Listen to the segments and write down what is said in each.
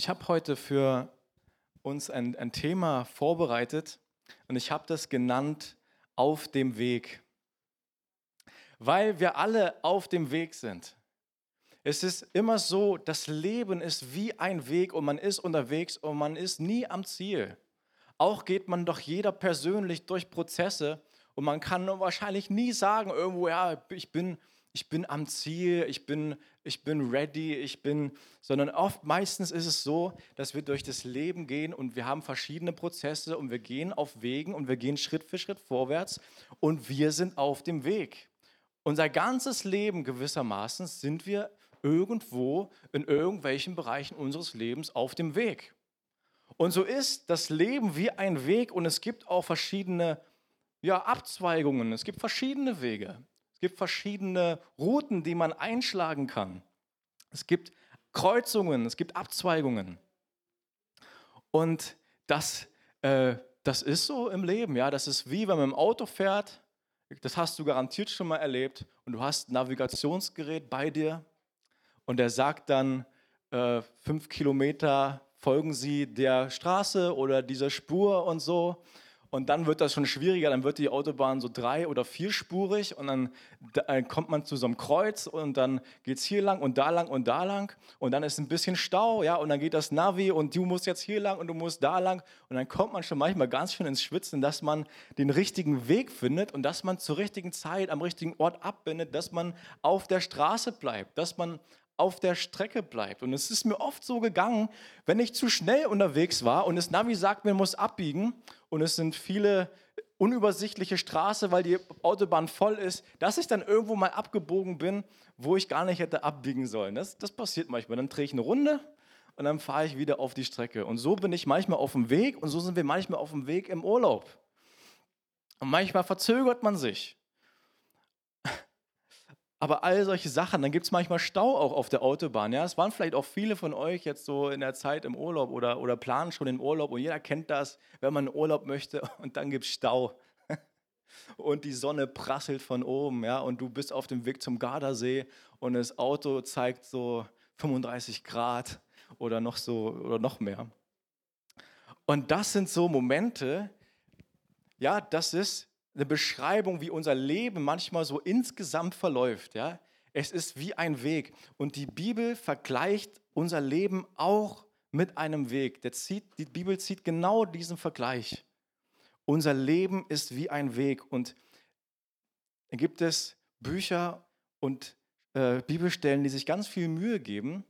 Ich habe heute für uns ein, ein Thema vorbereitet und ich habe das genannt auf dem Weg. Weil wir alle auf dem Weg sind. Es ist immer so, das Leben ist wie ein Weg und man ist unterwegs und man ist nie am Ziel. Auch geht man doch jeder persönlich durch Prozesse und man kann wahrscheinlich nie sagen, irgendwo, ja, ich bin, ich bin am Ziel, ich bin, ich bin ready, ich bin, sondern oft, meistens ist es so, dass wir durch das Leben gehen und wir haben verschiedene Prozesse und wir gehen auf Wegen und wir gehen Schritt für Schritt vorwärts und wir sind auf dem Weg. Unser ganzes Leben gewissermaßen sind wir irgendwo in irgendwelchen Bereichen unseres Lebens auf dem Weg. Und so ist das Leben wie ein Weg und es gibt auch verschiedene ja, Abzweigungen, es gibt verschiedene Wege. Gibt verschiedene Routen, die man einschlagen kann. Es gibt Kreuzungen, es gibt Abzweigungen. Und das, äh, das ist so im Leben, ja. Das ist wie wenn man im Auto fährt. Das hast du garantiert schon mal erlebt. Und du hast ein Navigationsgerät bei dir. Und der sagt dann, äh, fünf Kilometer folgen Sie der Straße oder dieser Spur und so. Und dann wird das schon schwieriger, dann wird die Autobahn so drei- oder vierspurig und dann, dann kommt man zu so einem Kreuz und dann geht es hier lang und da lang und da lang und dann ist ein bisschen Stau, ja, und dann geht das Navi und du musst jetzt hier lang und du musst da lang und dann kommt man schon manchmal ganz schön ins Schwitzen, dass man den richtigen Weg findet und dass man zur richtigen Zeit am richtigen Ort abbindet, dass man auf der Straße bleibt, dass man auf der Strecke bleibt. Und es ist mir oft so gegangen, wenn ich zu schnell unterwegs war und das Navi sagt mir, muss abbiegen und es sind viele unübersichtliche Straßen, weil die Autobahn voll ist, dass ich dann irgendwo mal abgebogen bin, wo ich gar nicht hätte abbiegen sollen. Das, das passiert manchmal. Dann drehe ich eine Runde und dann fahre ich wieder auf die Strecke. Und so bin ich manchmal auf dem Weg und so sind wir manchmal auf dem Weg im Urlaub. Und manchmal verzögert man sich. Aber all solche Sachen, dann gibt es manchmal Stau auch auf der Autobahn. Ja? Es waren vielleicht auch viele von euch jetzt so in der Zeit im Urlaub oder, oder planen schon den Urlaub und jeder kennt das, wenn man Urlaub möchte und dann gibt es Stau. Und die Sonne prasselt von oben, ja, und du bist auf dem Weg zum Gardasee und das Auto zeigt so 35 Grad oder noch so oder noch mehr. Und das sind so Momente, ja, das ist eine Beschreibung, wie unser Leben manchmal so insgesamt verläuft. Ja? Es ist wie ein Weg. Und die Bibel vergleicht unser Leben auch mit einem Weg. Zieht, die Bibel zieht genau diesen Vergleich. Unser Leben ist wie ein Weg. Und da gibt es Bücher und äh, Bibelstellen, die sich ganz viel Mühe geben,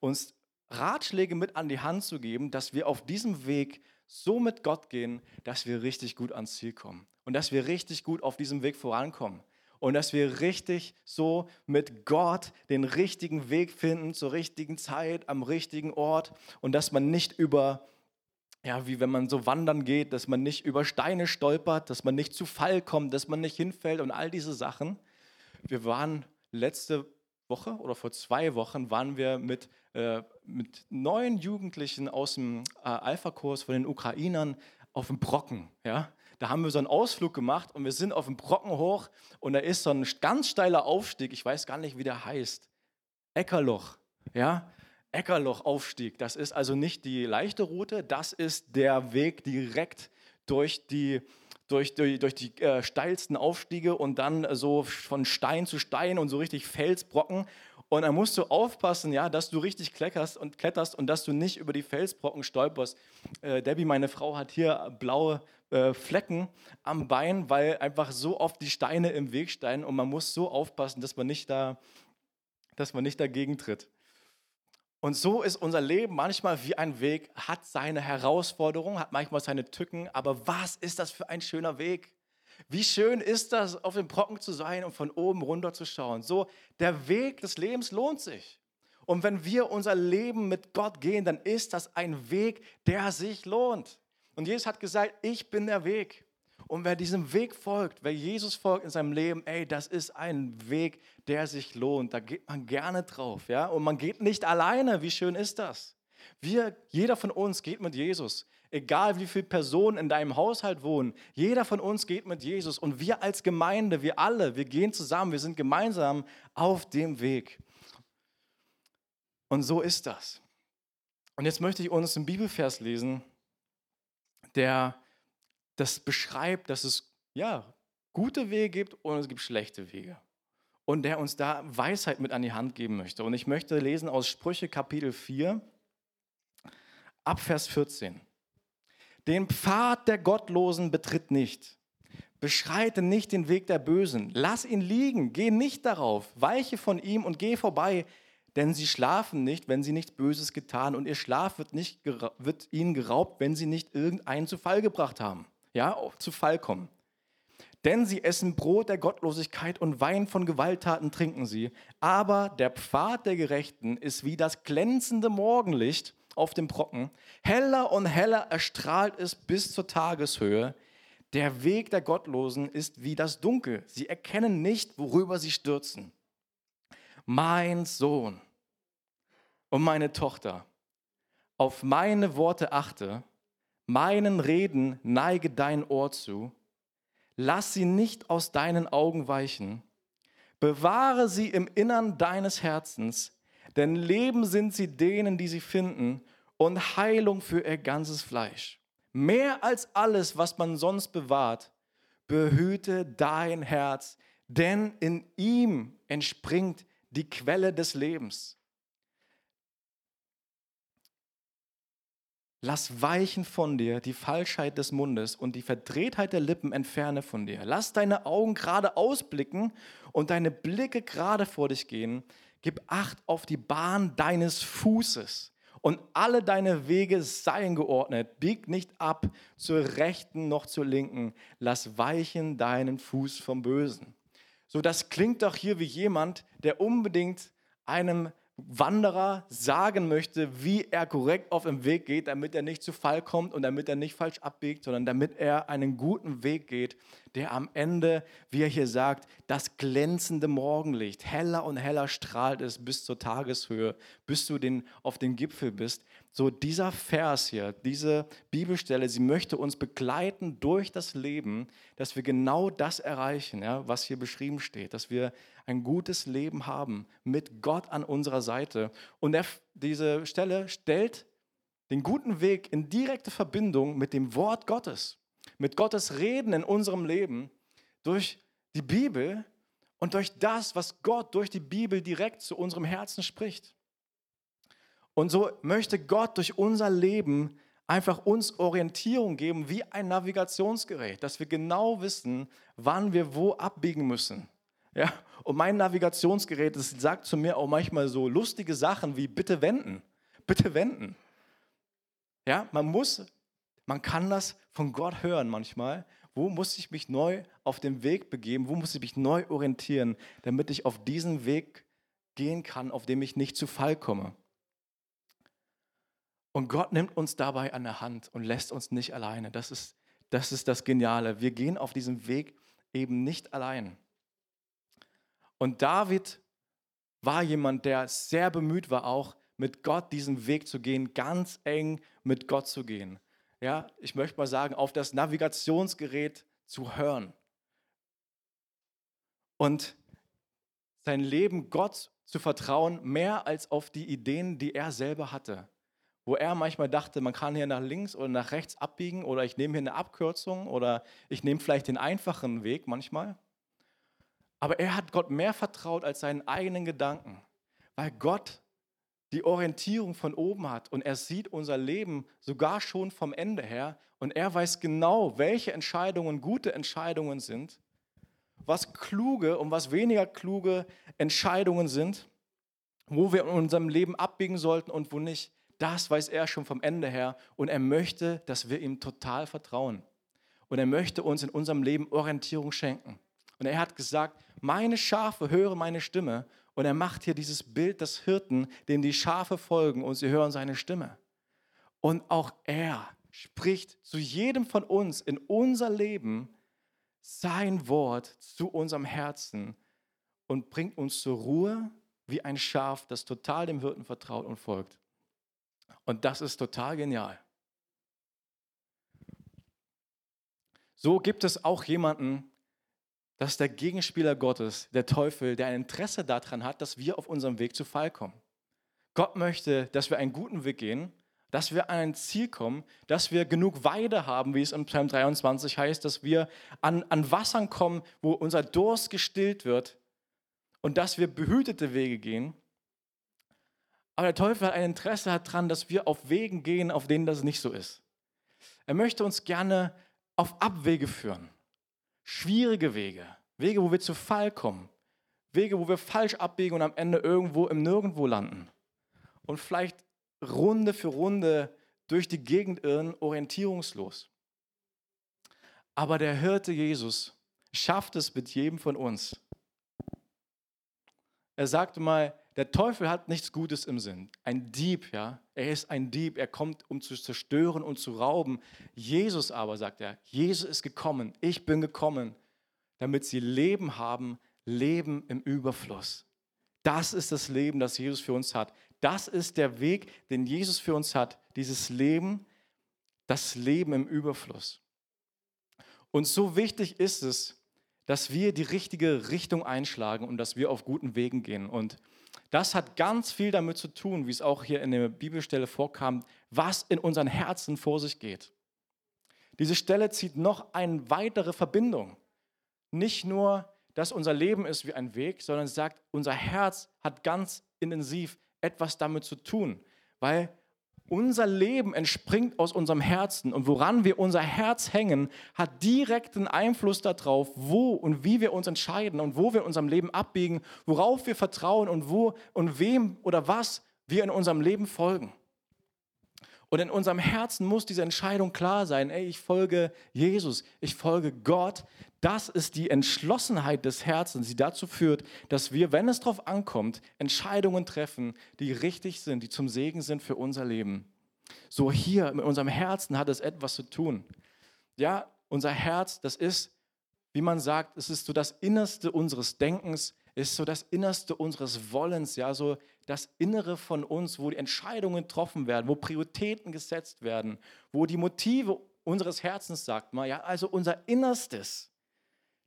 uns Ratschläge mit an die Hand zu geben, dass wir auf diesem Weg so mit Gott gehen, dass wir richtig gut ans Ziel kommen und dass wir richtig gut auf diesem Weg vorankommen und dass wir richtig so mit Gott den richtigen Weg finden, zur richtigen Zeit, am richtigen Ort und dass man nicht über, ja, wie wenn man so wandern geht, dass man nicht über Steine stolpert, dass man nicht zu Fall kommt, dass man nicht hinfällt und all diese Sachen. Wir waren letzte Woche oder vor zwei Wochen waren wir mit, äh, mit neun Jugendlichen aus dem äh, Alpha-Kurs von den Ukrainern auf dem Brocken. Ja? Da haben wir so einen Ausflug gemacht und wir sind auf dem Brocken hoch und da ist so ein ganz steiler Aufstieg, ich weiß gar nicht, wie der heißt. Eckerloch. Ja? Eckerloch-Aufstieg. Das ist also nicht die leichte Route, das ist der Weg direkt durch die, durch, durch, durch die äh, steilsten Aufstiege und dann so von Stein zu Stein und so richtig Felsbrocken. Und da musst du aufpassen, ja, dass du richtig kletterst und kletterst und dass du nicht über die Felsbrocken stolperst. Äh, Debbie, meine Frau, hat hier blaue äh, Flecken am Bein, weil einfach so oft die Steine im Weg stehen und man muss so aufpassen, dass man nicht da, dass man nicht dagegen tritt. Und so ist unser Leben manchmal wie ein Weg, hat seine Herausforderungen, hat manchmal seine Tücken, aber was ist das für ein schöner Weg? Wie schön ist das, auf dem Brocken zu sein und von oben runter zu schauen. So, der Weg des Lebens lohnt sich. Und wenn wir unser Leben mit Gott gehen, dann ist das ein Weg, der sich lohnt. Und Jesus hat gesagt, ich bin der Weg. Und wer diesem Weg folgt, wer Jesus folgt in seinem Leben, ey, das ist ein Weg, der sich lohnt. Da geht man gerne drauf, ja? Und man geht nicht alleine. Wie schön ist das? Wir, jeder von uns geht mit Jesus. Egal wie viele Personen in deinem Haushalt wohnen, jeder von uns geht mit Jesus. Und wir als Gemeinde, wir alle, wir gehen zusammen, wir sind gemeinsam auf dem Weg. Und so ist das. Und jetzt möchte ich uns einen Bibelvers lesen, der das beschreibt, dass es ja gute Wege gibt und es gibt schlechte Wege. Und der uns da Weisheit mit an die Hand geben möchte. Und ich möchte lesen aus Sprüche Kapitel 4, ab Vers 14. Den Pfad der Gottlosen betritt nicht. Beschreite nicht den Weg der Bösen. Lass ihn liegen. Geh nicht darauf. Weiche von ihm und geh vorbei. Denn sie schlafen nicht, wenn sie nichts Böses getan. Und ihr Schlaf wird, nicht, wird ihnen geraubt, wenn sie nicht irgendeinen zu Fall gebracht haben. Ja, zu Fall kommen. Denn sie essen Brot der Gottlosigkeit und Wein von Gewalttaten trinken sie. Aber der Pfad der Gerechten ist wie das glänzende Morgenlicht auf dem Brocken. Heller und heller erstrahlt es bis zur Tageshöhe. Der Weg der Gottlosen ist wie das Dunkel. Sie erkennen nicht, worüber sie stürzen. Mein Sohn und meine Tochter, auf meine Worte achte, meinen Reden neige dein Ohr zu Lass sie nicht aus deinen Augen weichen. Bewahre sie im Innern deines Herzens, denn Leben sind sie denen, die sie finden, und Heilung für ihr ganzes Fleisch. Mehr als alles, was man sonst bewahrt, behüte dein Herz, denn in ihm entspringt die Quelle des Lebens. Lass weichen von dir die Falschheit des Mundes und die Verdrehtheit der Lippen entferne von dir. Lass deine Augen gerade ausblicken und deine Blicke gerade vor dich gehen. Gib Acht auf die Bahn deines Fußes und alle deine Wege seien geordnet. Bieg nicht ab zur rechten noch zur linken. Lass weichen deinen Fuß vom Bösen. So, das klingt doch hier wie jemand, der unbedingt einem Wanderer sagen möchte, wie er korrekt auf dem Weg geht, damit er nicht zu Fall kommt und damit er nicht falsch abbiegt, sondern damit er einen guten Weg geht, der am Ende, wie er hier sagt, das glänzende Morgenlicht, heller und heller strahlt es bis zur Tageshöhe, bis du den, auf den Gipfel bist. So dieser Vers hier, diese Bibelstelle, sie möchte uns begleiten durch das Leben, dass wir genau das erreichen, ja, was hier beschrieben steht, dass wir ein gutes Leben haben mit Gott an unserer Seite. Und er, diese Stelle stellt den guten Weg in direkte Verbindung mit dem Wort Gottes mit Gottes Reden in unserem Leben durch die Bibel und durch das, was Gott durch die Bibel direkt zu unserem Herzen spricht. Und so möchte Gott durch unser Leben einfach uns Orientierung geben wie ein Navigationsgerät, dass wir genau wissen, wann wir wo abbiegen müssen. Ja? Und mein Navigationsgerät das sagt zu mir auch manchmal so lustige Sachen wie bitte wenden, bitte wenden. Ja, man muss man kann das von Gott hören manchmal. Wo muss ich mich neu auf den Weg begeben? Wo muss ich mich neu orientieren, damit ich auf diesen Weg gehen kann, auf dem ich nicht zu Fall komme? Und Gott nimmt uns dabei an der Hand und lässt uns nicht alleine. Das ist, das ist das Geniale. Wir gehen auf diesem Weg eben nicht allein. Und David war jemand, der sehr bemüht war, auch mit Gott diesen Weg zu gehen, ganz eng mit Gott zu gehen ja, ich möchte mal sagen, auf das Navigationsgerät zu hören. Und sein Leben Gott zu vertrauen, mehr als auf die Ideen, die er selber hatte. Wo er manchmal dachte, man kann hier nach links oder nach rechts abbiegen oder ich nehme hier eine Abkürzung oder ich nehme vielleicht den einfachen Weg manchmal. Aber er hat Gott mehr vertraut als seinen eigenen Gedanken, weil Gott die Orientierung von oben hat und er sieht unser Leben sogar schon vom Ende her und er weiß genau, welche Entscheidungen gute Entscheidungen sind, was kluge und was weniger kluge Entscheidungen sind, wo wir in unserem Leben abbiegen sollten und wo nicht. Das weiß er schon vom Ende her und er möchte, dass wir ihm total vertrauen. Und er möchte uns in unserem Leben Orientierung schenken. Und er hat gesagt, meine Schafe hören meine Stimme und er macht hier dieses Bild des Hirten, dem die Schafe folgen und sie hören seine Stimme. Und auch er spricht zu jedem von uns in unser Leben sein Wort zu unserem Herzen und bringt uns zur Ruhe wie ein Schaf, das total dem Hirten vertraut und folgt. Und das ist total genial. So gibt es auch jemanden, das ist der Gegenspieler Gottes, der Teufel, der ein Interesse daran hat, dass wir auf unserem Weg zu Fall kommen. Gott möchte, dass wir einen guten Weg gehen dass wir an ein Ziel kommen, dass wir genug Weide haben, wie es im Psalm 23 heißt, dass wir an, an Wassern kommen, wo unser Durst gestillt wird und dass wir behütete Wege gehen. Aber der Teufel hat ein Interesse daran, dass wir auf Wegen gehen, auf denen das nicht so ist. Er möchte uns gerne auf Abwege führen. Schwierige Wege. Wege, wo wir zu Fall kommen. Wege, wo wir falsch abbiegen und am Ende irgendwo im Nirgendwo landen. Und vielleicht Runde für Runde durch die Gegend irren, orientierungslos. Aber der Hirte Jesus schafft es mit jedem von uns. Er sagte mal, der Teufel hat nichts Gutes im Sinn. Ein Dieb, ja. Er ist ein Dieb. Er kommt, um zu zerstören und zu rauben. Jesus aber, sagt er, Jesus ist gekommen. Ich bin gekommen, damit sie Leben haben, Leben im Überfluss. Das ist das Leben, das Jesus für uns hat. Das ist der Weg, den Jesus für uns hat. Dieses Leben, das Leben im Überfluss. Und so wichtig ist es, dass wir die richtige Richtung einschlagen und dass wir auf guten Wegen gehen. Und das hat ganz viel damit zu tun, wie es auch hier in der Bibelstelle vorkam, was in unseren Herzen vor sich geht. Diese Stelle zieht noch eine weitere Verbindung. Nicht nur, dass unser Leben ist wie ein Weg, sondern es sagt, unser Herz hat ganz intensiv etwas damit zu tun, weil unser Leben entspringt aus unserem Herzen und woran wir unser Herz hängen, hat direkten Einfluss darauf, wo und wie wir uns entscheiden und wo wir in unserem Leben abbiegen, worauf wir vertrauen und wo und wem oder was wir in unserem Leben folgen. Und in unserem Herzen muss diese Entscheidung klar sein, ey, ich folge Jesus, ich folge Gott. Das ist die Entschlossenheit des Herzens, die dazu führt, dass wir, wenn es darauf ankommt, Entscheidungen treffen, die richtig sind, die zum Segen sind für unser Leben. So hier mit unserem Herzen hat es etwas zu tun. Ja, unser Herz, das ist, wie man sagt, es ist so das Innerste unseres Denkens, ist so das Innerste unseres Wollens, ja, so das Innere von uns, wo die Entscheidungen getroffen werden, wo Prioritäten gesetzt werden, wo die Motive unseres Herzens, sagt man, ja, also unser Innerstes,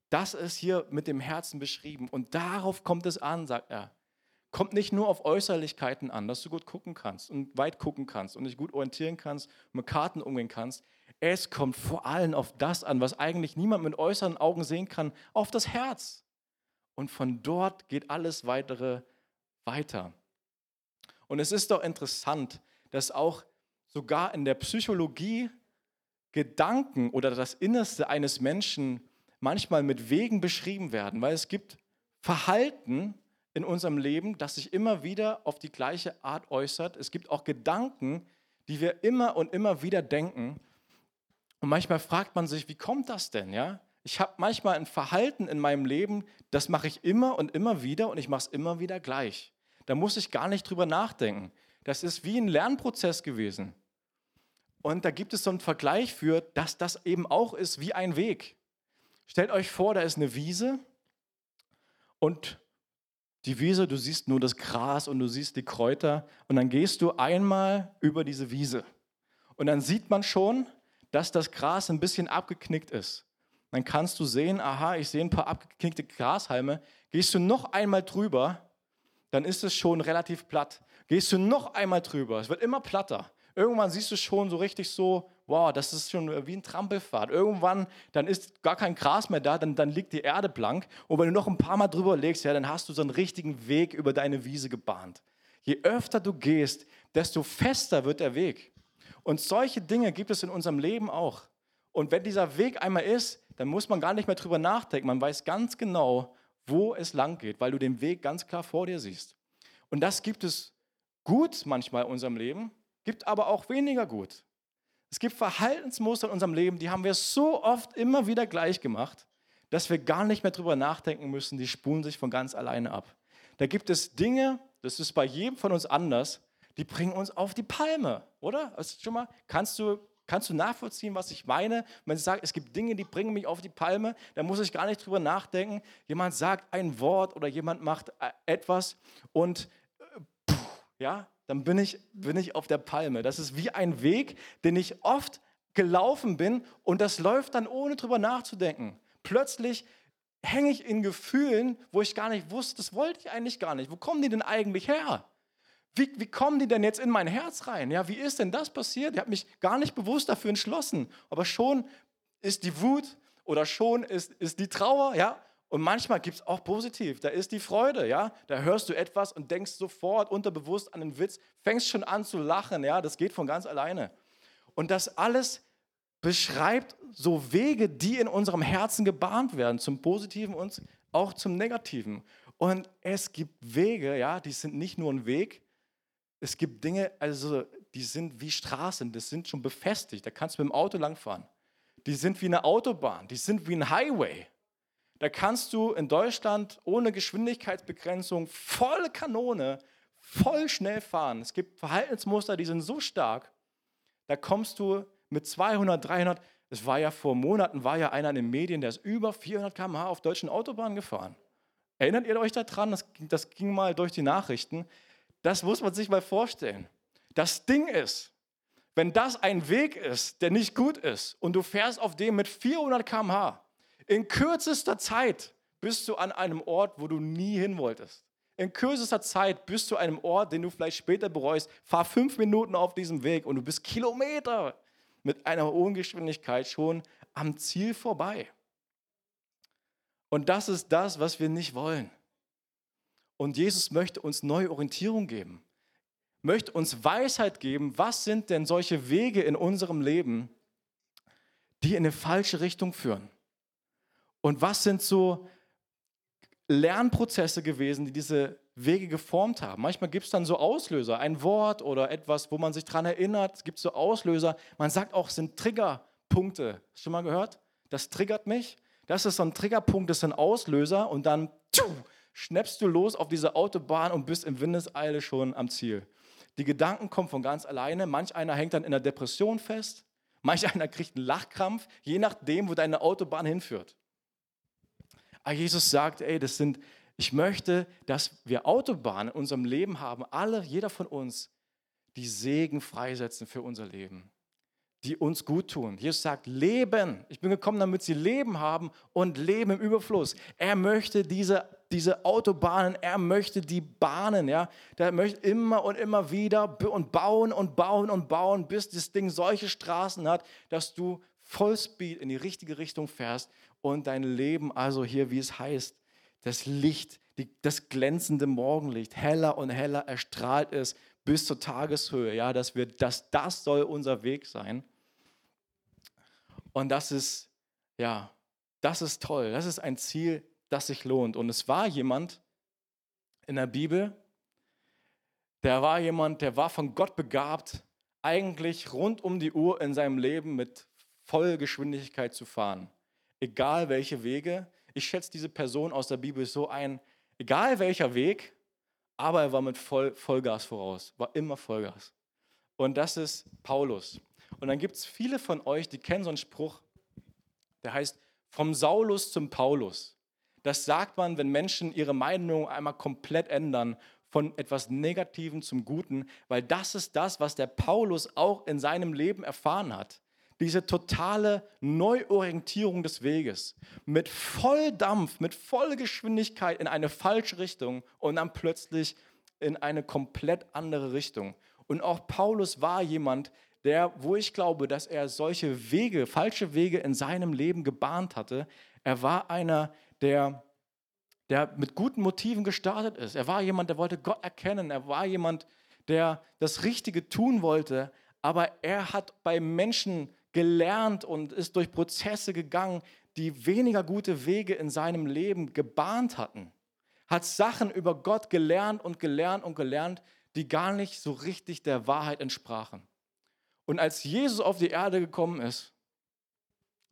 das ist hier mit dem Herzen beschrieben. Und darauf kommt es an, sagt er. Kommt nicht nur auf Äußerlichkeiten an, dass du gut gucken kannst und weit gucken kannst und dich gut orientieren kannst und mit Karten umgehen kannst. Es kommt vor allem auf das an, was eigentlich niemand mit äußeren Augen sehen kann, auf das Herz. Und von dort geht alles weitere weiter. Und es ist doch interessant, dass auch sogar in der Psychologie Gedanken oder das Innerste eines Menschen manchmal mit Wegen beschrieben werden, weil es gibt Verhalten in unserem Leben, das sich immer wieder auf die gleiche Art äußert. Es gibt auch Gedanken, die wir immer und immer wieder denken. Und manchmal fragt man sich, wie kommt das denn? Ja? Ich habe manchmal ein Verhalten in meinem Leben, das mache ich immer und immer wieder und ich mache es immer wieder gleich. Da muss ich gar nicht drüber nachdenken. Das ist wie ein Lernprozess gewesen. Und da gibt es so einen Vergleich für, dass das eben auch ist wie ein Weg. Stellt euch vor, da ist eine Wiese und die Wiese, du siehst nur das Gras und du siehst die Kräuter und dann gehst du einmal über diese Wiese und dann sieht man schon, dass das Gras ein bisschen abgeknickt ist. Dann kannst du sehen, aha, ich sehe ein paar abgeknickte Grashalme. Gehst du noch einmal drüber dann ist es schon relativ platt. Gehst du noch einmal drüber, es wird immer platter. Irgendwann siehst du schon so richtig so, wow, das ist schon wie ein Trampelpfad. Irgendwann, dann ist gar kein Gras mehr da, dann, dann liegt die Erde blank. Und wenn du noch ein paar Mal drüber legst, ja, dann hast du so einen richtigen Weg über deine Wiese gebahnt. Je öfter du gehst, desto fester wird der Weg. Und solche Dinge gibt es in unserem Leben auch. Und wenn dieser Weg einmal ist, dann muss man gar nicht mehr drüber nachdenken. Man weiß ganz genau, wo es lang geht, weil du den Weg ganz klar vor dir siehst. Und das gibt es gut manchmal in unserem Leben, gibt aber auch weniger gut. Es gibt Verhaltensmuster in unserem Leben, die haben wir so oft immer wieder gleich gemacht, dass wir gar nicht mehr drüber nachdenken müssen, die spulen sich von ganz alleine ab. Da gibt es Dinge, das ist bei jedem von uns anders, die bringen uns auf die Palme, oder? Also schon mal, kannst du Kannst du nachvollziehen, was ich meine? Wenn ich sage, es gibt Dinge, die bringen mich auf die Palme, dann muss ich gar nicht drüber nachdenken. Jemand sagt ein Wort oder jemand macht äh, etwas und äh, ja, dann bin ich, bin ich auf der Palme. Das ist wie ein Weg, den ich oft gelaufen bin und das läuft dann ohne drüber nachzudenken. Plötzlich hänge ich in Gefühlen, wo ich gar nicht wusste, das wollte ich eigentlich gar nicht. Wo kommen die denn eigentlich her? Wie, wie kommen die denn jetzt in mein Herz rein? Ja, wie ist denn das passiert? Ich habe mich gar nicht bewusst dafür entschlossen. Aber schon ist die Wut oder schon ist, ist die Trauer, ja. Und manchmal gibt es auch positiv. Da ist die Freude, ja. Da hörst du etwas und denkst sofort unterbewusst an den Witz, fängst schon an zu lachen, ja. Das geht von ganz alleine. Und das alles beschreibt so Wege, die in unserem Herzen gebahnt werden, zum Positiven und auch zum Negativen. Und es gibt Wege, ja, die sind nicht nur ein Weg, es gibt Dinge, also die sind wie Straßen, das sind schon befestigt, da kannst du mit dem Auto langfahren. Die sind wie eine Autobahn, die sind wie ein Highway. Da kannst du in Deutschland ohne Geschwindigkeitsbegrenzung voll Kanone, voll schnell fahren. Es gibt Verhaltensmuster, die sind so stark, da kommst du mit 200, 300, es war ja vor Monaten, war ja einer in den Medien, der ist über 400 km/h auf deutschen Autobahnen gefahren. Erinnert ihr euch daran? Das, das ging mal durch die Nachrichten. Das muss man sich mal vorstellen. Das Ding ist, wenn das ein Weg ist, der nicht gut ist und du fährst auf dem mit 400 km/h, in kürzester Zeit bist du an einem Ort, wo du nie hin wolltest. In kürzester Zeit bist du an einem Ort, den du vielleicht später bereust. Fahr fünf Minuten auf diesem Weg und du bist Kilometer mit einer hohen Geschwindigkeit schon am Ziel vorbei. Und das ist das, was wir nicht wollen. Und Jesus möchte uns neue Orientierung geben, möchte uns Weisheit geben, was sind denn solche Wege in unserem Leben, die in eine falsche Richtung führen. Und was sind so Lernprozesse gewesen, die diese Wege geformt haben. Manchmal gibt es dann so Auslöser, ein Wort oder etwas, wo man sich daran erinnert. Es gibt so Auslöser. Man sagt auch, es sind Triggerpunkte. Hast du schon mal gehört? Das triggert mich. Das ist so ein Triggerpunkt, das ist ein Auslöser und dann tschuh, schnappst du los auf diese Autobahn und bist im Windeseile schon am Ziel. Die Gedanken kommen von ganz alleine. Manch einer hängt dann in der Depression fest. Manch einer kriegt einen Lachkrampf, je nachdem, wo deine Autobahn hinführt. Aber Jesus sagt, ey, das sind, ich möchte, dass wir Autobahnen in unserem Leben haben, alle, jeder von uns, die Segen freisetzen für unser Leben, die uns gut tun. Jesus sagt, Leben. Ich bin gekommen, damit sie Leben haben und Leben im Überfluss. Er möchte diese, diese Autobahnen, er möchte die Bahnen, ja. Der möchte immer und immer wieder und bauen und bauen und bauen, bis das Ding solche Straßen hat, dass du Vollspeed in die richtige Richtung fährst und dein Leben also hier, wie es heißt, das Licht, die, das glänzende Morgenlicht, heller und heller erstrahlt es bis zur Tageshöhe, ja, dass wir, dass das soll unser Weg sein. Und das ist, ja, das ist toll. Das ist ein Ziel, das sich lohnt. Und es war jemand in der Bibel, der war jemand, der war von Gott begabt, eigentlich rund um die Uhr in seinem Leben mit Vollgeschwindigkeit zu fahren egal welche Wege. Ich schätze diese Person aus der Bibel so ein, egal welcher Weg, aber er war mit Voll, Vollgas voraus, war immer Vollgas. Und das ist Paulus. Und dann gibt es viele von euch, die kennen so einen Spruch, der heißt, vom Saulus zum Paulus. Das sagt man, wenn Menschen ihre Meinung einmal komplett ändern, von etwas Negativem zum Guten, weil das ist das, was der Paulus auch in seinem Leben erfahren hat diese totale Neuorientierung des Weges mit Volldampf, mit voller Geschwindigkeit in eine falsche Richtung und dann plötzlich in eine komplett andere Richtung. Und auch Paulus war jemand, der, wo ich glaube, dass er solche Wege, falsche Wege in seinem Leben gebahnt hatte. Er war einer, der, der mit guten Motiven gestartet ist. Er war jemand, der wollte Gott erkennen. Er war jemand, der das Richtige tun wollte. Aber er hat bei Menschen gelernt und ist durch Prozesse gegangen, die weniger gute Wege in seinem Leben gebahnt hatten. Hat Sachen über Gott gelernt und gelernt und gelernt, die gar nicht so richtig der Wahrheit entsprachen. Und als Jesus auf die Erde gekommen ist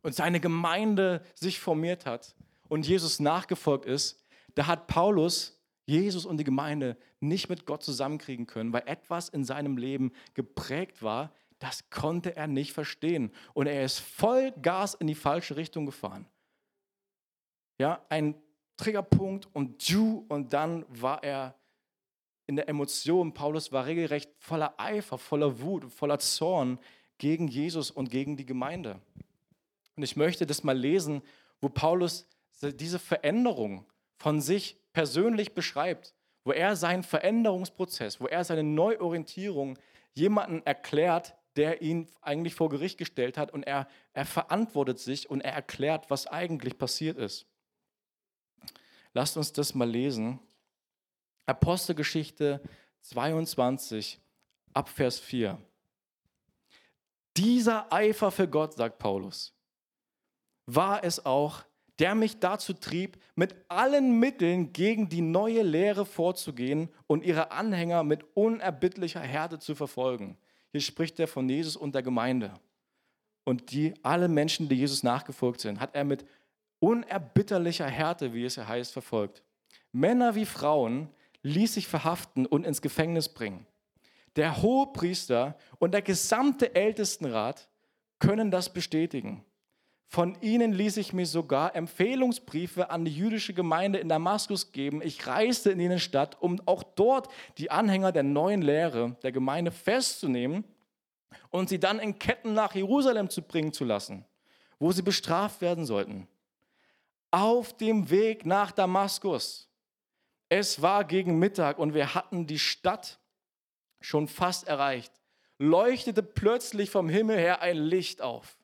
und seine Gemeinde sich formiert hat und Jesus nachgefolgt ist, da hat Paulus Jesus und die Gemeinde nicht mit Gott zusammenkriegen können, weil etwas in seinem Leben geprägt war, das konnte er nicht verstehen. Und er ist voll Gas in die falsche Richtung gefahren. Ja, ein Triggerpunkt und du und dann war er in der Emotion. Paulus war regelrecht voller Eifer, voller Wut, voller Zorn gegen Jesus und gegen die Gemeinde. Und ich möchte das mal lesen, wo Paulus diese Veränderung von sich persönlich beschreibt, wo er seinen Veränderungsprozess, wo er seine Neuorientierung jemanden erklärt, der ihn eigentlich vor Gericht gestellt hat und er, er verantwortet sich und er erklärt, was eigentlich passiert ist. Lasst uns das mal lesen. Apostelgeschichte 22 ab Vers 4. Dieser Eifer für Gott, sagt Paulus, war es auch, der mich dazu trieb, mit allen Mitteln gegen die neue Lehre vorzugehen und ihre Anhänger mit unerbittlicher Härte zu verfolgen. Hier spricht er von Jesus und der Gemeinde. Und die alle Menschen, die Jesus nachgefolgt sind, hat er mit unerbitterlicher Härte, wie es ja heißt, verfolgt. Männer wie Frauen ließ sich verhaften und ins Gefängnis bringen. Der Hohepriester und der gesamte Ältestenrat können das bestätigen. Von ihnen ließ ich mir sogar Empfehlungsbriefe an die jüdische Gemeinde in Damaskus geben. Ich reiste in jene Stadt, um auch dort die Anhänger der neuen Lehre der Gemeinde festzunehmen und sie dann in Ketten nach Jerusalem zu bringen zu lassen, wo sie bestraft werden sollten. Auf dem Weg nach Damaskus. Es war gegen Mittag und wir hatten die Stadt schon fast erreicht. Leuchtete plötzlich vom Himmel her ein Licht auf.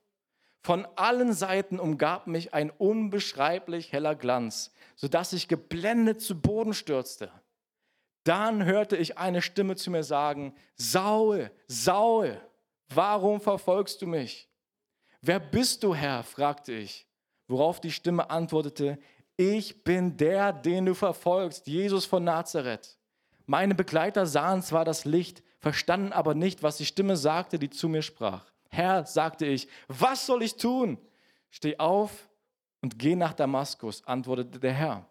Von allen Seiten umgab mich ein unbeschreiblich heller Glanz, sodass ich geblendet zu Boden stürzte. Dann hörte ich eine Stimme zu mir sagen, Saul, Saul, warum verfolgst du mich? Wer bist du, Herr? fragte ich, worauf die Stimme antwortete, ich bin der, den du verfolgst, Jesus von Nazareth. Meine Begleiter sahen zwar das Licht, verstanden aber nicht, was die Stimme sagte, die zu mir sprach. Herr, sagte ich, was soll ich tun? Steh auf und geh nach Damaskus, antwortete der Herr.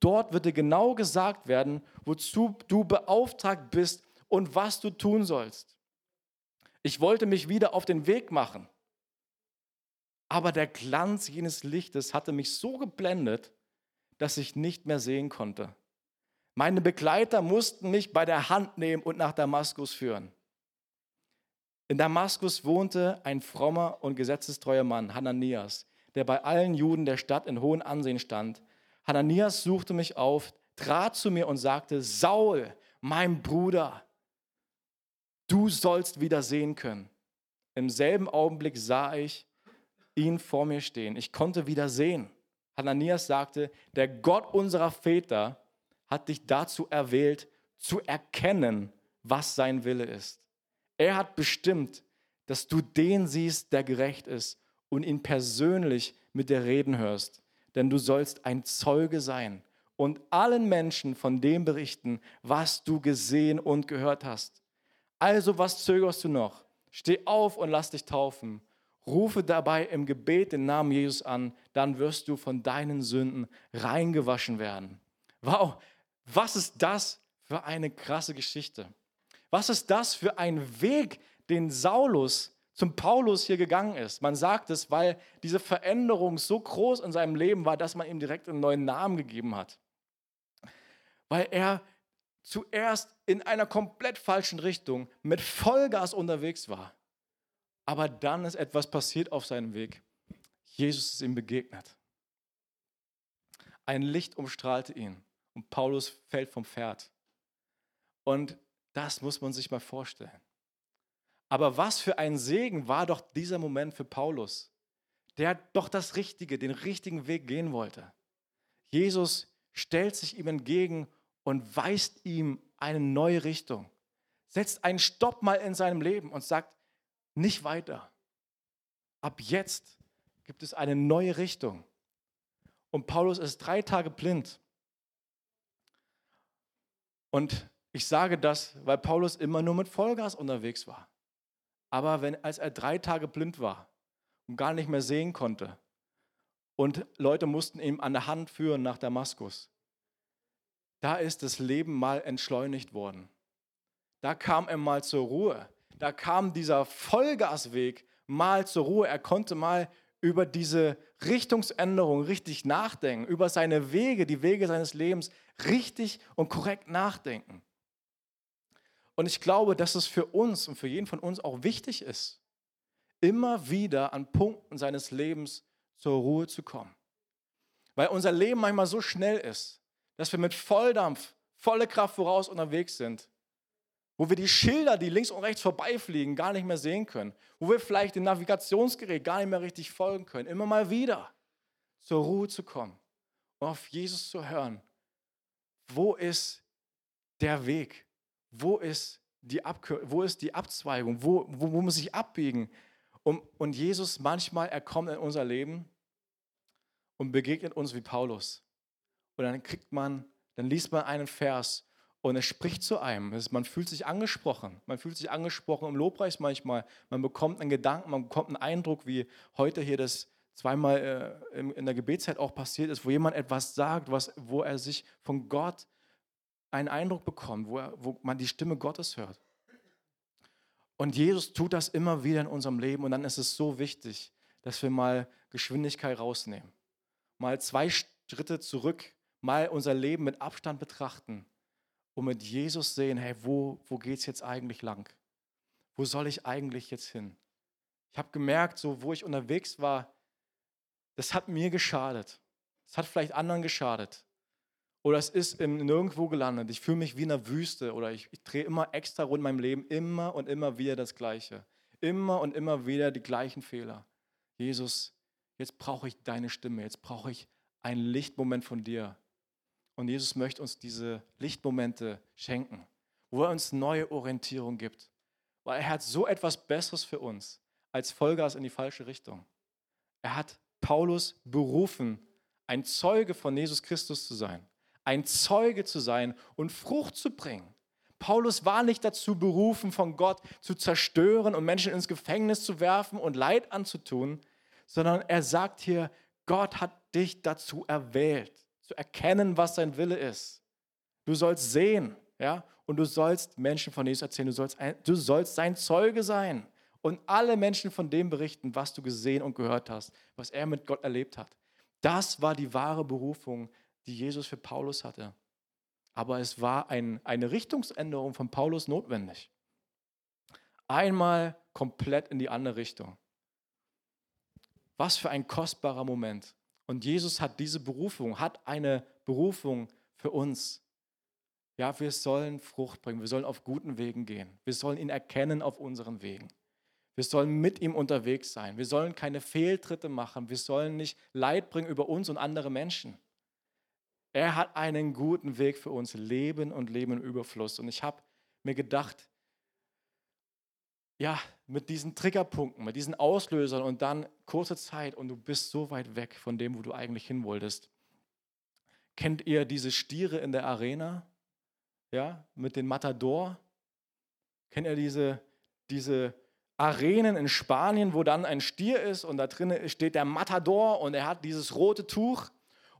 Dort wird dir genau gesagt werden, wozu du beauftragt bist und was du tun sollst. Ich wollte mich wieder auf den Weg machen, aber der Glanz jenes Lichtes hatte mich so geblendet, dass ich nicht mehr sehen konnte. Meine Begleiter mussten mich bei der Hand nehmen und nach Damaskus führen. In Damaskus wohnte ein frommer und gesetzestreuer Mann, Hananias, der bei allen Juden der Stadt in hohem Ansehen stand. Hananias suchte mich auf, trat zu mir und sagte, Saul, mein Bruder, du sollst wieder sehen können. Im selben Augenblick sah ich ihn vor mir stehen. Ich konnte wieder sehen. Hananias sagte, der Gott unserer Väter hat dich dazu erwählt, zu erkennen, was sein Wille ist er hat bestimmt, dass du den siehst, der gerecht ist und ihn persönlich mit dir reden hörst. Denn du sollst ein Zeuge sein und allen Menschen von dem berichten, was du gesehen und gehört hast. Also was zögerst du noch? Steh auf und lass dich taufen. Rufe dabei im Gebet den Namen Jesus an, dann wirst du von deinen Sünden reingewaschen werden. Wow, was ist das für eine krasse Geschichte? Was ist das für ein Weg, den Saulus zum Paulus hier gegangen ist? Man sagt es, weil diese Veränderung so groß in seinem Leben war, dass man ihm direkt einen neuen Namen gegeben hat. Weil er zuerst in einer komplett falschen Richtung mit Vollgas unterwegs war. Aber dann ist etwas passiert auf seinem Weg. Jesus ist ihm begegnet. Ein Licht umstrahlte ihn und Paulus fällt vom Pferd. Und das muss man sich mal vorstellen. Aber was für ein Segen war doch dieser Moment für Paulus, der doch das Richtige, den richtigen Weg gehen wollte. Jesus stellt sich ihm entgegen und weist ihm eine neue Richtung, setzt einen Stopp mal in seinem Leben und sagt, nicht weiter. Ab jetzt gibt es eine neue Richtung. Und Paulus ist drei Tage blind. Und ich sage das, weil Paulus immer nur mit Vollgas unterwegs war. Aber wenn, als er drei Tage blind war und gar nicht mehr sehen konnte und Leute mussten ihn an der Hand führen nach Damaskus, da ist das Leben mal entschleunigt worden. Da kam er mal zur Ruhe. Da kam dieser Vollgasweg mal zur Ruhe. Er konnte mal über diese Richtungsänderung richtig nachdenken, über seine Wege, die Wege seines Lebens richtig und korrekt nachdenken. Und ich glaube, dass es für uns und für jeden von uns auch wichtig ist, immer wieder an Punkten seines Lebens zur Ruhe zu kommen. Weil unser Leben manchmal so schnell ist, dass wir mit Volldampf volle Kraft voraus unterwegs sind. Wo wir die Schilder, die links und rechts vorbeifliegen, gar nicht mehr sehen können. Wo wir vielleicht dem Navigationsgerät gar nicht mehr richtig folgen können. Immer mal wieder zur Ruhe zu kommen und auf Jesus zu hören. Wo ist der Weg? Wo ist die, Abkür wo ist die Abzweigung? Wo, wo, wo muss ich abbiegen? Und, und Jesus manchmal, er kommt in unser Leben und begegnet uns wie Paulus. Und dann kriegt man, dann liest man einen Vers und er spricht zu einem. Man fühlt sich angesprochen. Man fühlt sich angesprochen im Lobpreis manchmal. Man bekommt einen Gedanken, man bekommt einen Eindruck, wie heute hier das zweimal äh, in der Gebetszeit auch passiert ist, wo jemand etwas sagt, was, wo er sich von Gott einen Eindruck bekommt, wo, er, wo man die Stimme Gottes hört. Und Jesus tut das immer wieder in unserem Leben und dann ist es so wichtig, dass wir mal Geschwindigkeit rausnehmen, mal zwei Schritte zurück, mal unser Leben mit Abstand betrachten und mit Jesus sehen, hey, wo, wo geht es jetzt eigentlich lang? Wo soll ich eigentlich jetzt hin? Ich habe gemerkt, so wo ich unterwegs war, das hat mir geschadet. Das hat vielleicht anderen geschadet. Oder es ist im Nirgendwo gelandet. Ich fühle mich wie in einer Wüste oder ich, ich drehe immer extra rund in meinem Leben, immer und immer wieder das Gleiche. Immer und immer wieder die gleichen Fehler. Jesus, jetzt brauche ich deine Stimme, jetzt brauche ich einen Lichtmoment von dir. Und Jesus möchte uns diese Lichtmomente schenken, wo er uns neue Orientierung gibt. Weil er hat so etwas Besseres für uns als Vollgas in die falsche Richtung. Er hat Paulus berufen, ein Zeuge von Jesus Christus zu sein ein Zeuge zu sein und Frucht zu bringen. Paulus war nicht dazu berufen, von Gott zu zerstören und Menschen ins Gefängnis zu werfen und Leid anzutun, sondern er sagt hier, Gott hat dich dazu erwählt, zu erkennen, was sein Wille ist. Du sollst sehen, ja, und du sollst Menschen von Jesus erzählen, du sollst, ein, du sollst sein Zeuge sein und alle Menschen von dem berichten, was du gesehen und gehört hast, was er mit Gott erlebt hat. Das war die wahre Berufung die Jesus für Paulus hatte. Aber es war ein, eine Richtungsänderung von Paulus notwendig. Einmal komplett in die andere Richtung. Was für ein kostbarer Moment. Und Jesus hat diese Berufung, hat eine Berufung für uns. Ja, wir sollen Frucht bringen, wir sollen auf guten Wegen gehen, wir sollen ihn erkennen auf unseren Wegen. Wir sollen mit ihm unterwegs sein, wir sollen keine Fehltritte machen, wir sollen nicht Leid bringen über uns und andere Menschen. Er hat einen guten Weg für uns, Leben und Leben im Überfluss. Und ich habe mir gedacht, ja, mit diesen Triggerpunkten, mit diesen Auslösern und dann kurze Zeit und du bist so weit weg von dem, wo du eigentlich hin wolltest. Kennt ihr diese Stiere in der Arena? Ja, mit den Matador? Kennt ihr diese, diese Arenen in Spanien, wo dann ein Stier ist und da drinnen steht der Matador und er hat dieses rote Tuch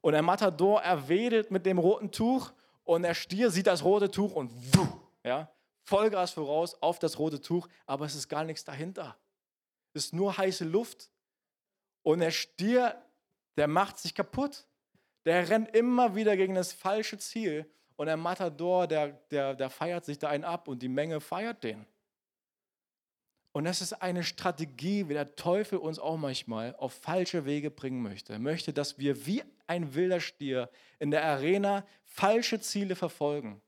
und der Matador erwedelt mit dem roten Tuch und der Stier sieht das rote Tuch und wuh, ja, Vollgas voraus auf das rote Tuch, aber es ist gar nichts dahinter. Es ist nur heiße Luft. Und der Stier, der macht sich kaputt. Der rennt immer wieder gegen das falsche Ziel. Und der Matador, der, der, der feiert sich da einen ab und die Menge feiert den. Und das ist eine Strategie, wie der Teufel uns auch manchmal auf falsche Wege bringen möchte. Er möchte, dass wir wie ein wilder Stier in der Arena falsche Ziele verfolgen.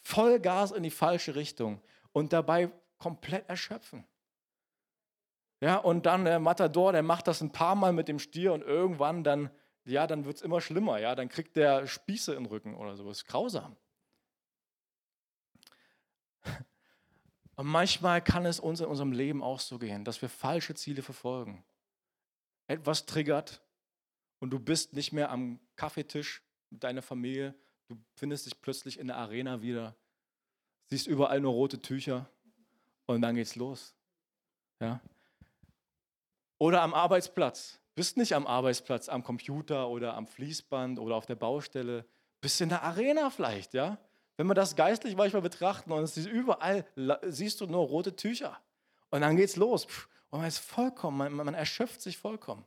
Vollgas in die falsche Richtung und dabei komplett erschöpfen. Ja, und dann der Matador, der macht das ein paar Mal mit dem Stier und irgendwann dann, ja, dann wird es immer schlimmer. Ja, dann kriegt der Spieße im Rücken oder so. Das ist grausam. Und manchmal kann es uns in unserem Leben auch so gehen, dass wir falsche Ziele verfolgen. Etwas triggert und du bist nicht mehr am Kaffeetisch mit deiner Familie, du findest dich plötzlich in der Arena wieder, siehst überall nur rote Tücher und dann geht's los. Ja? Oder am Arbeitsplatz. Bist nicht am Arbeitsplatz, am Computer oder am Fließband oder auf der Baustelle, bist in der Arena vielleicht, ja? Wenn wir das geistlich manchmal betrachten und es ist überall, siehst du nur rote Tücher. Und dann geht's los. Und man ist vollkommen, man, man erschöpft sich vollkommen.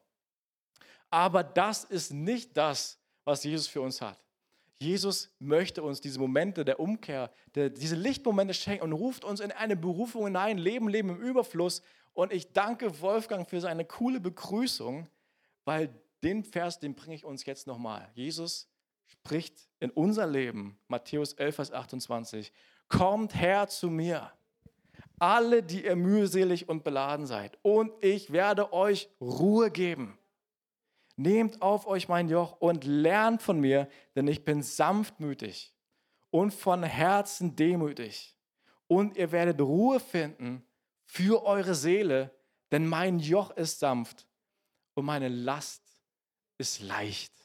Aber das ist nicht das, was Jesus für uns hat. Jesus möchte uns diese Momente der Umkehr, der, diese Lichtmomente schenken und ruft uns in eine Berufung hinein, Leben, Leben im Überfluss. Und ich danke Wolfgang für seine coole Begrüßung, weil den Vers, den bringe ich uns jetzt nochmal. Jesus spricht in unser Leben, Matthäus 11, Vers 28, kommt her zu mir, alle, die ihr mühselig und beladen seid, und ich werde euch Ruhe geben. Nehmt auf euch mein Joch und lernt von mir, denn ich bin sanftmütig und von Herzen demütig. Und ihr werdet Ruhe finden für eure Seele, denn mein Joch ist sanft und meine Last ist leicht.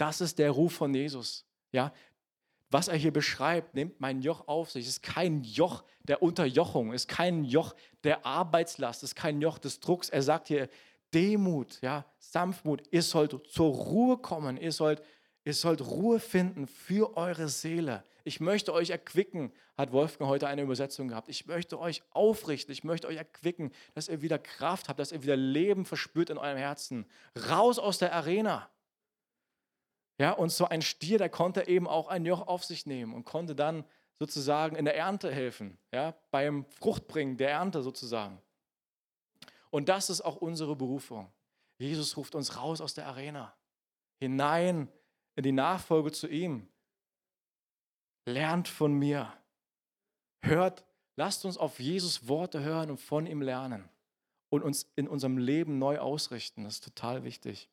Das ist der Ruf von Jesus. Ja, was er hier beschreibt, nehmt mein Joch auf sich, ist kein Joch der Unterjochung, ist kein Joch der Arbeitslast, ist kein Joch des Drucks. Er sagt hier Demut, ja, Sanftmut. Ihr sollt zur Ruhe kommen, ihr sollt, ihr sollt Ruhe finden für eure Seele. Ich möchte euch erquicken, hat Wolfgang heute eine Übersetzung gehabt. Ich möchte euch aufrichten, ich möchte euch erquicken, dass ihr wieder Kraft habt, dass ihr wieder Leben verspürt in eurem Herzen. Raus aus der Arena. Ja, und so ein Stier, der konnte eben auch ein Joch auf sich nehmen und konnte dann sozusagen in der Ernte helfen, ja, beim Fruchtbringen der Ernte sozusagen. Und das ist auch unsere Berufung. Jesus ruft uns raus aus der Arena, hinein in die Nachfolge zu ihm. Lernt von mir. Hört, lasst uns auf Jesus Worte hören und von ihm lernen und uns in unserem Leben neu ausrichten. Das ist total wichtig.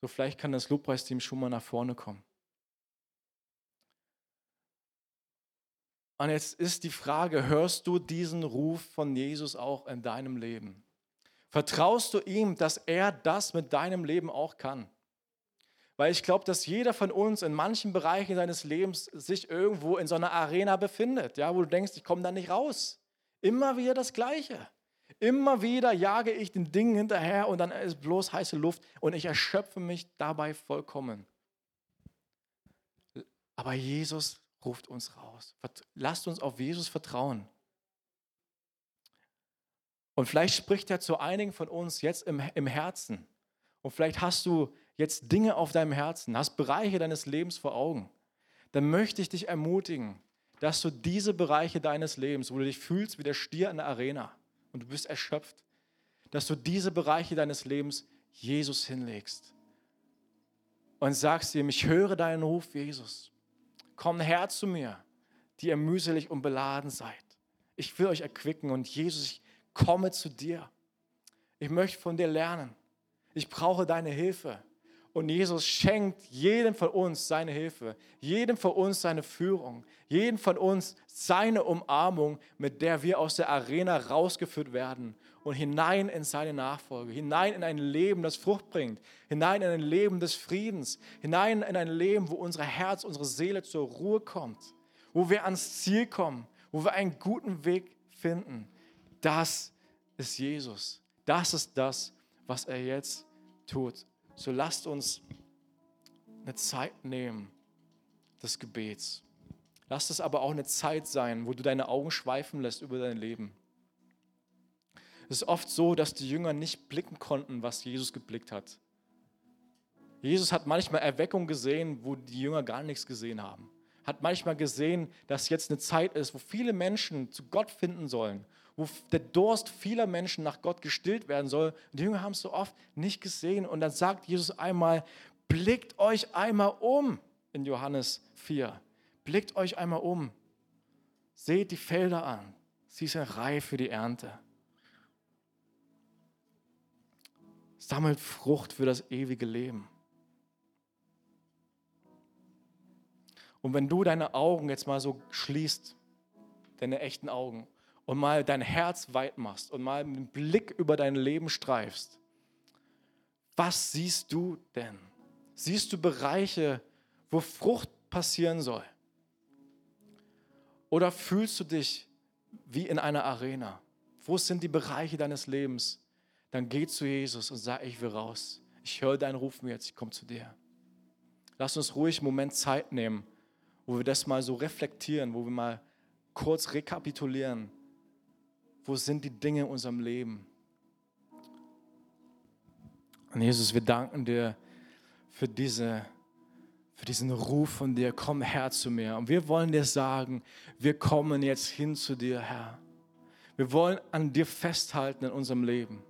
So vielleicht kann das Lobpreisteam schon mal nach vorne kommen. Und jetzt ist die Frage, hörst du diesen Ruf von Jesus auch in deinem Leben? Vertraust du ihm, dass er das mit deinem Leben auch kann? Weil ich glaube, dass jeder von uns in manchen Bereichen seines Lebens sich irgendwo in so einer Arena befindet, ja, wo du denkst, ich komme da nicht raus. Immer wieder das Gleiche. Immer wieder jage ich den Dingen hinterher und dann ist bloß heiße Luft und ich erschöpfe mich dabei vollkommen. Aber Jesus ruft uns raus. Lasst uns auf Jesus vertrauen. Und vielleicht spricht er zu einigen von uns jetzt im, im Herzen. Und vielleicht hast du jetzt Dinge auf deinem Herzen, hast Bereiche deines Lebens vor Augen. Dann möchte ich dich ermutigen, dass du diese Bereiche deines Lebens, wo du dich fühlst wie der Stier in der Arena, und du bist erschöpft, dass du diese Bereiche deines Lebens Jesus hinlegst und sagst ihm, ich höre deinen Ruf, Jesus. Komm her zu mir, die ihr mühselig und beladen seid. Ich will euch erquicken und Jesus, ich komme zu dir. Ich möchte von dir lernen. Ich brauche deine Hilfe. Und Jesus schenkt jedem von uns seine Hilfe, jedem von uns seine Führung, jedem von uns seine Umarmung, mit der wir aus der Arena rausgeführt werden und hinein in seine Nachfolge, hinein in ein Leben, das Frucht bringt, hinein in ein Leben des Friedens, hinein in ein Leben, wo unser Herz, unsere Seele zur Ruhe kommt, wo wir ans Ziel kommen, wo wir einen guten Weg finden. Das ist Jesus. Das ist das, was er jetzt tut. So lasst uns eine Zeit nehmen des Gebets. Lasst es aber auch eine Zeit sein, wo du deine Augen schweifen lässt über dein Leben. Es ist oft so, dass die Jünger nicht blicken konnten, was Jesus geblickt hat. Jesus hat manchmal Erweckung gesehen, wo die Jünger gar nichts gesehen haben. Hat manchmal gesehen, dass jetzt eine Zeit ist, wo viele Menschen zu Gott finden sollen wo der Durst vieler Menschen nach Gott gestillt werden soll. Und die Jünger haben es so oft nicht gesehen. Und dann sagt Jesus einmal, blickt euch einmal um in Johannes 4. Blickt euch einmal um. Seht die Felder an. Sie sind reif für die Ernte. Sammelt Frucht für das ewige Leben. Und wenn du deine Augen jetzt mal so schließt, deine echten Augen, und mal dein Herz weit machst und mal einen Blick über dein Leben streifst, was siehst du denn? Siehst du Bereiche, wo Frucht passieren soll? Oder fühlst du dich wie in einer Arena? Wo sind die Bereiche deines Lebens? Dann geh zu Jesus und sag, ich will raus. Ich höre deinen Ruf mir jetzt, ich komme zu dir. Lass uns ruhig einen Moment Zeit nehmen, wo wir das mal so reflektieren, wo wir mal kurz rekapitulieren, wo sind die Dinge in unserem Leben? Und Jesus, wir danken dir für, diese, für diesen Ruf von dir, komm her zu mir. Und wir wollen dir sagen, wir kommen jetzt hin zu dir, Herr. Wir wollen an dir festhalten in unserem Leben.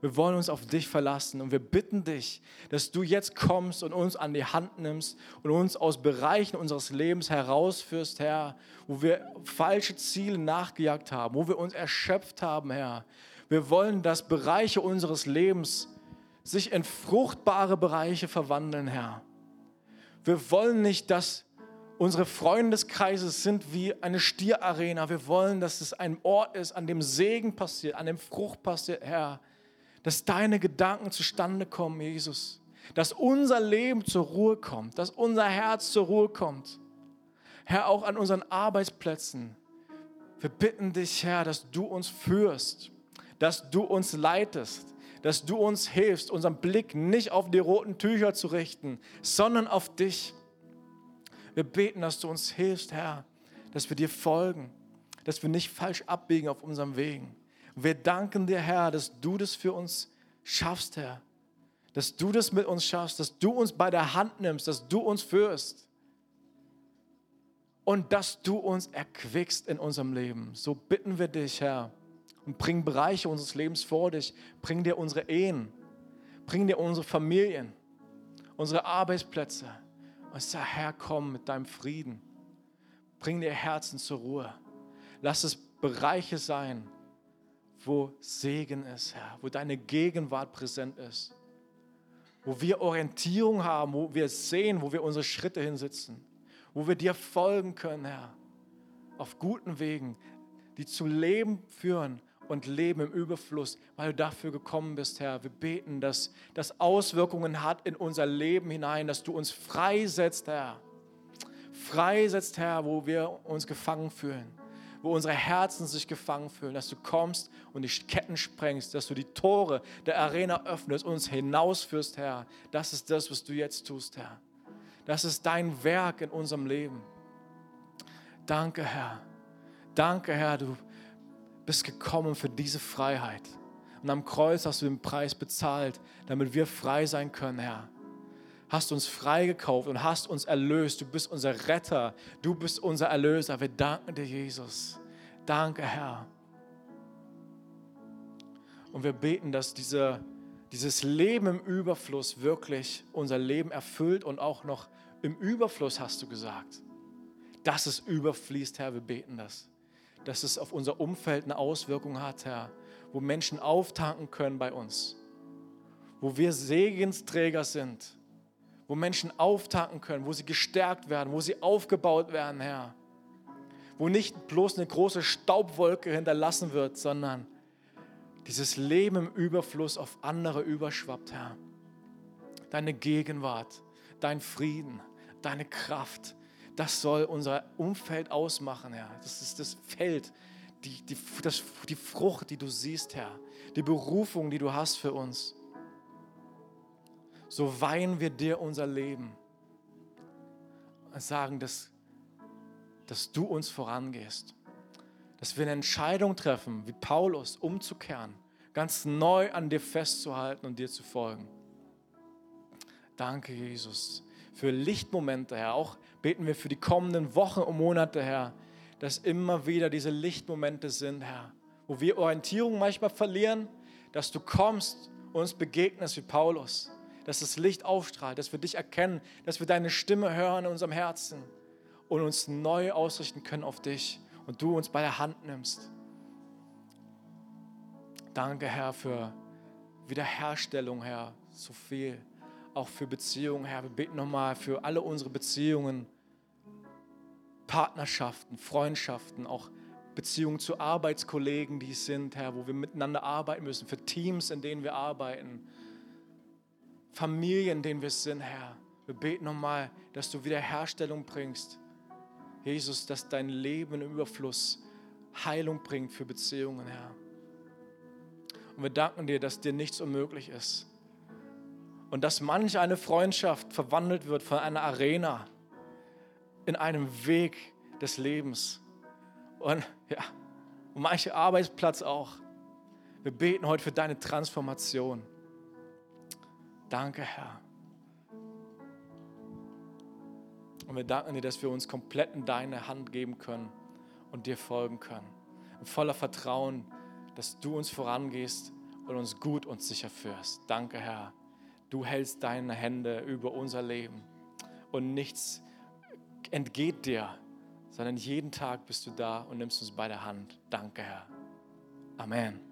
Wir wollen uns auf dich verlassen und wir bitten dich, dass du jetzt kommst und uns an die Hand nimmst und uns aus Bereichen unseres Lebens herausführst, Herr, wo wir falsche Ziele nachgejagt haben, wo wir uns erschöpft haben, Herr. Wir wollen, dass Bereiche unseres Lebens sich in fruchtbare Bereiche verwandeln, Herr. Wir wollen nicht, dass unsere Freundeskreise sind wie eine Stierarena. Wir wollen, dass es ein Ort ist, an dem Segen passiert, an dem Frucht passiert, Herr dass deine Gedanken zustande kommen, Jesus. Dass unser Leben zur Ruhe kommt, dass unser Herz zur Ruhe kommt. Herr, auch an unseren Arbeitsplätzen. Wir bitten dich, Herr, dass du uns führst, dass du uns leitest, dass du uns hilfst, unseren Blick nicht auf die roten Tücher zu richten, sondern auf dich. Wir beten, dass du uns hilfst, Herr, dass wir dir folgen, dass wir nicht falsch abbiegen auf unserem Wegen. Wir danken dir, Herr, dass du das für uns schaffst, Herr. Dass du das mit uns schaffst, dass du uns bei der Hand nimmst, dass du uns führst. Und dass du uns erquickst in unserem Leben. So bitten wir dich, Herr. Und bring Bereiche unseres Lebens vor dich. Bring dir unsere Ehen. Bring dir unsere Familien. Unsere Arbeitsplätze. Und sag, Herr, komm mit deinem Frieden. Bring dir Herzen zur Ruhe. Lass es Bereiche sein, wo Segen ist, Herr, wo deine Gegenwart präsent ist, wo wir Orientierung haben, wo wir sehen, wo wir unsere Schritte hinsitzen, wo wir dir folgen können, Herr, auf guten Wegen, die zu Leben führen und Leben im Überfluss, weil du dafür gekommen bist, Herr. Wir beten, dass das Auswirkungen hat in unser Leben hinein, dass du uns freisetzt, Herr. Freisetzt, Herr, wo wir uns gefangen fühlen wo unsere Herzen sich gefangen fühlen, dass du kommst und die Ketten sprengst, dass du die Tore der Arena öffnest und uns hinausführst, Herr. Das ist das, was du jetzt tust, Herr. Das ist dein Werk in unserem Leben. Danke, Herr. Danke, Herr, du bist gekommen für diese Freiheit. Und am Kreuz hast du den Preis bezahlt, damit wir frei sein können, Herr hast uns freigekauft und hast uns erlöst. Du bist unser Retter, du bist unser Erlöser. Wir danken dir, Jesus. Danke, Herr. Und wir beten, dass diese, dieses Leben im Überfluss wirklich unser Leben erfüllt und auch noch im Überfluss, hast du gesagt. Dass es überfließt, Herr, wir beten das. Dass es auf unser Umfeld eine Auswirkung hat, Herr, wo Menschen auftanken können bei uns, wo wir Segensträger sind wo Menschen auftanken können, wo sie gestärkt werden, wo sie aufgebaut werden, Herr. Wo nicht bloß eine große Staubwolke hinterlassen wird, sondern dieses Leben im Überfluss auf andere überschwappt, Herr. Deine Gegenwart, dein Frieden, deine Kraft, das soll unser Umfeld ausmachen, Herr. Das ist das Feld, die, die, das, die Frucht, die du siehst, Herr. Die Berufung, die du hast für uns so weihen wir dir unser Leben und sagen, dass, dass du uns vorangehst. Dass wir eine Entscheidung treffen, wie Paulus, umzukehren, ganz neu an dir festzuhalten und dir zu folgen. Danke, Jesus, für Lichtmomente, Herr. Auch beten wir für die kommenden Wochen und Monate, Herr, dass immer wieder diese Lichtmomente sind, Herr, wo wir Orientierung manchmal verlieren, dass du kommst und uns begegnest wie Paulus dass das Licht aufstrahlt, dass wir dich erkennen, dass wir deine Stimme hören in unserem Herzen und uns neu ausrichten können auf dich und du uns bei der Hand nimmst. Danke, Herr, für Wiederherstellung, Herr, so viel. Auch für Beziehungen, Herr. Wir beten nochmal für alle unsere Beziehungen, Partnerschaften, Freundschaften, auch Beziehungen zu Arbeitskollegen, die es sind, Herr, wo wir miteinander arbeiten müssen, für Teams, in denen wir arbeiten. Familien, denen wir sind, Herr. Wir beten nochmal, dass du Wiederherstellung bringst. Jesus, dass dein Leben im Überfluss Heilung bringt für Beziehungen, Herr. Und wir danken dir, dass dir nichts unmöglich ist. Und dass manch eine Freundschaft verwandelt wird von einer Arena in einem Weg des Lebens. Und ja, und manche Arbeitsplatz auch. Wir beten heute für deine Transformation. Danke, Herr. Und wir danken dir, dass wir uns komplett in deine Hand geben können und dir folgen können. Und voller Vertrauen, dass du uns vorangehst und uns gut und sicher führst. Danke, Herr. Du hältst deine Hände über unser Leben und nichts entgeht dir, sondern jeden Tag bist du da und nimmst uns bei der Hand. Danke, Herr. Amen.